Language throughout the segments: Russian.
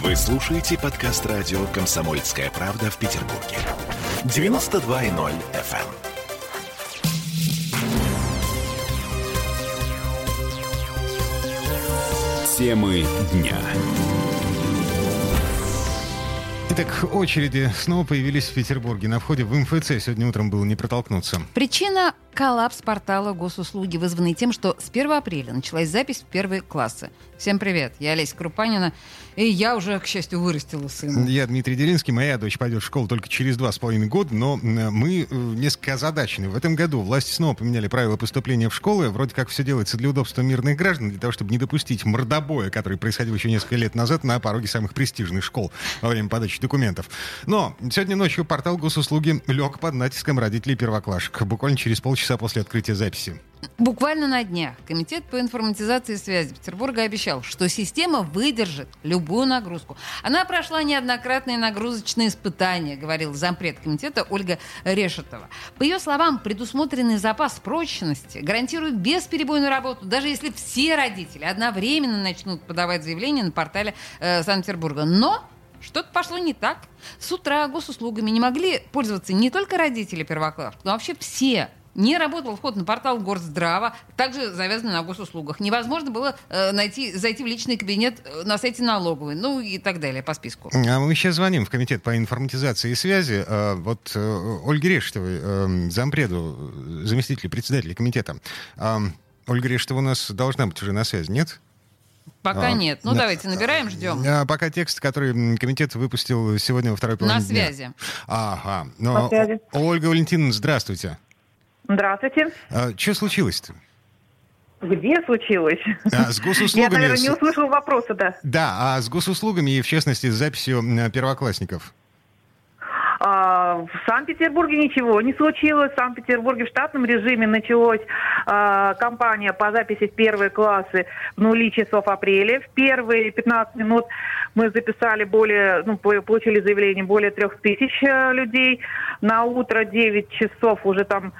Вы слушаете подкаст радио «Комсомольская правда» в Петербурге. 92.0 FM. Темы дня. Итак, очереди снова появились в Петербурге. На входе в МФЦ сегодня утром было не протолкнуться. Причина – коллапс портала госуслуги, вызванный тем, что с 1 апреля началась запись в первые классы. Всем привет, я Олеся Крупанина, и я уже, к счастью, вырастила сына. Я Дмитрий Делинский, моя дочь пойдет в школу только через два с половиной года, но мы э, несколько озадачены. В этом году власти снова поменяли правила поступления в школы. Вроде как все делается для удобства мирных граждан, для того, чтобы не допустить мордобоя, который происходил еще несколько лет назад на пороге самых престижных школ во время подачи документов. Но сегодня ночью портал госуслуги лег под натиском родителей первоклашек. Буквально через полчаса после открытия записи. Буквально на днях Комитет по информатизации и связи Петербурга обещал, что система выдержит любую нагрузку. Она прошла неоднократные нагрузочные испытания, говорил зампред комитета Ольга Решетова. По ее словам, предусмотренный запас прочности гарантирует бесперебойную работу, даже если все родители одновременно начнут подавать заявление на портале э, Санкт-Петербурга. Но что-то пошло не так. С утра госуслугами не могли пользоваться не только родители первоклассников, но вообще все не работал вход на портал Горздрава, также завязанный на госуслугах. Невозможно было э, найти, зайти в личный кабинет э, на сайте налоговой, ну и так далее по списку. А мы сейчас звоним в комитет по информатизации и связи. Э, вот э, Ольге Рештовой, э, зампреду, заместителю председателя комитета. Э, Ольга Рештова у нас должна быть уже на связи, нет? Пока а, нет. Ну, на, давайте набираем, ждем. А, пока текст, который комитет выпустил сегодня во второй половине На связи. Дня. Ага. Но, на связи. Ольга Валентиновна, здравствуйте. Здравствуйте. А, что случилось-то? Где случилось? А, с госуслугами... Я, наверное, не услышал вопроса, да. Да, а с госуслугами и, в частности, с записью первоклассников? А, в Санкт-Петербурге ничего не случилось. В Санкт-Петербурге в штатном режиме началась а, кампания по записи в первые классы в нули часов апреля. В первые 15 минут мы записали более, ну, получили заявление более трех тысяч э, людей. На утро 9 часов уже там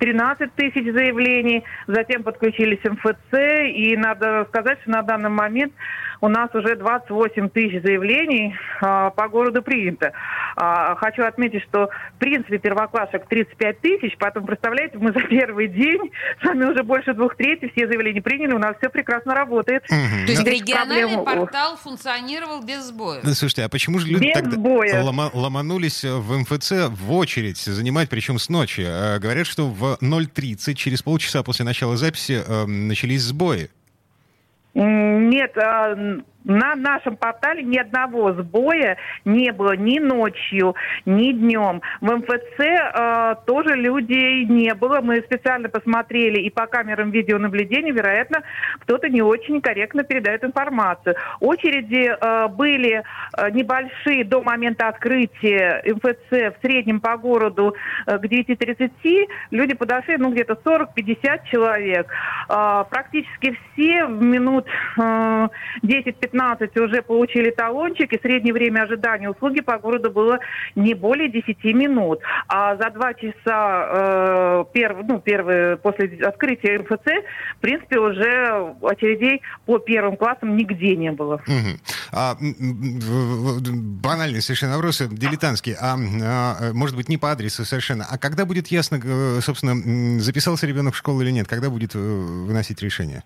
13 тысяч заявлений. Затем подключились МФЦ. И надо сказать, что на данный момент у нас уже 28 тысяч заявлений а, по городу принято. А, хочу отметить, что в принципе первоклассок 35 тысяч, поэтому, представляете, мы за первый день сами уже больше двух третий все заявления приняли, у нас все прекрасно работает. Угу. То есть региональный проблему... портал функционировал без сбоя? Ну, слушайте, а почему же люди без тогда. Лома- ломанулись в МФЦ в очередь занимать, причем с ночи? А, говорят, что в 0.30, через полчаса после начала записи, э, начались сбои. Нет, а, на нашем портале ни одного сбоя не было ни ночью, ни днем. В МФЦ э, тоже людей не было. Мы специально посмотрели и по камерам видеонаблюдения, вероятно, кто-то не очень корректно передает информацию. Очереди э, были э, небольшие до момента открытия МФЦ в среднем по городу э, к 9.30. Люди подошли, ну, где-то 40-50 человек. Э, практически все в минут э, 10-15 15 уже получили талончик, и среднее время ожидания услуги по городу было не более 10 минут. А за два часа э, перв, ну, первые, после открытия МФЦ, в принципе, уже очередей по первым классам нигде не было. Угу. А, банальный совершенно вопрос, дилетантский. А, а, может быть, не по адресу совершенно. А когда будет ясно, э, собственно, записался ребенок в школу или нет? Когда будет э, выносить решение?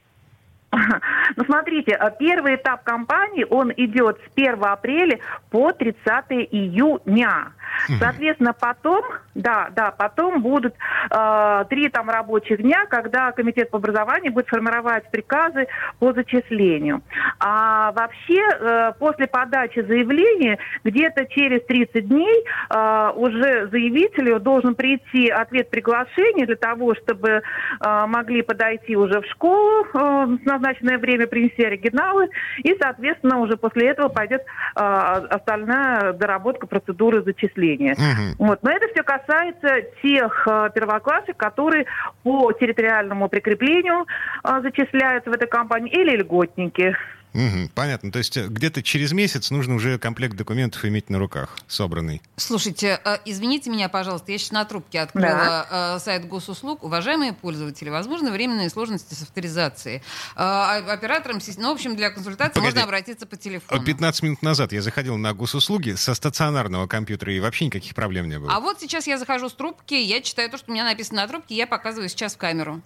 Ну, смотрите, э, первый этап кампании, он идет с 1 апреля по 30 июня. Соответственно, потом, да, да, потом будут э, три там рабочих дня, когда комитет по образованию будет формировать приказы по зачислению. А вообще э, после подачи заявления где-то через 30 дней э, уже заявителю должен прийти ответ приглашения для того, чтобы э, могли подойти уже в школу в назначенное время, принести оригиналы, и, соответственно, уже после этого пойдет остальная доработка процедуры зачисления. Угу. Вот. Но это все касается тех первоклассов, которые по территориальному прикреплению зачисляются в этой компании, или льготники. Мгм, понятно. То есть э, где-то через месяц нужно уже комплект документов иметь на руках, собранный. Слушайте, э, извините меня, пожалуйста, я сейчас на трубке открыла э, сайт госуслуг. Уважаемые пользователи, возможно, временные сложности с авторизацией. А- операторам, ну, в общем, для консультации Погоди. можно обратиться по телефону. 15 минут назад я заходил на госуслуги со стационарного компьютера, и вообще никаких проблем не было. А вот сейчас я захожу с трубки, я читаю то, что у меня написано на трубке, я показываю сейчас в камеру.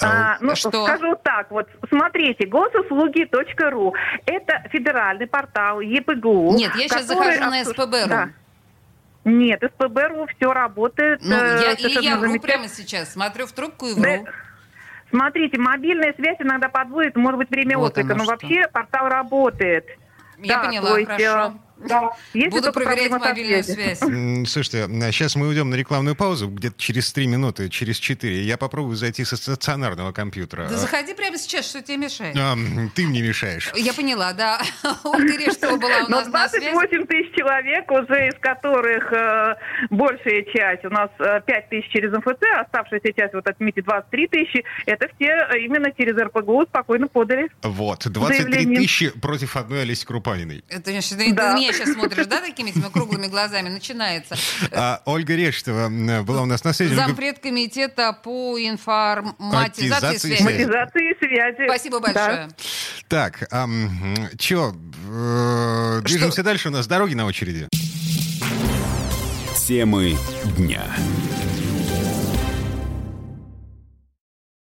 А, ну, Что? скажу так, вот смотрите, госуслуги.ру это федеральный портал ЕПГУ. Нет, я сейчас который захожу на СПБ.ру. Да. Нет, СПБ.ру все работает. Ну, э, я, или я вру прямо сейчас, смотрю в трубку и вру. Да, Смотрите, мобильная связь иногда подводит, может быть, время Вот отклика, но что. вообще портал работает. Я Да, поняла, есть, хорошо. Э, да. Если Буду проверять мобильную связь. Слушайте, сейчас мы уйдем на рекламную паузу, где-то через 3 минуты, через 4. Я попробую зайти со стационарного компьютера. Да заходи прямо сейчас, что тебе мешает? А, ты мне мешаешь. Я поняла, да. Ольга Рештова была у нас на связи. 28 тысяч человек, уже из которых э, большая часть, у нас э, 5 тысяч через МФЦ, оставшаяся часть, вот отметьте, 23 тысячи, это все э, именно через РПГУ спокойно подали. Вот, 23 Заявление. тысячи против одной Олеси Крупаниной. Это, значит, Да. на меня сейчас смотришь, да, такими этими круглыми глазами? Начинается. А Ольга Рештова м, была у нас на связи. Зампред комитета по информатизации связи. связи. Матизации и связи. Спасибо большое. Так, что, движемся дальше, у нас дороги на очереди. Темы дня.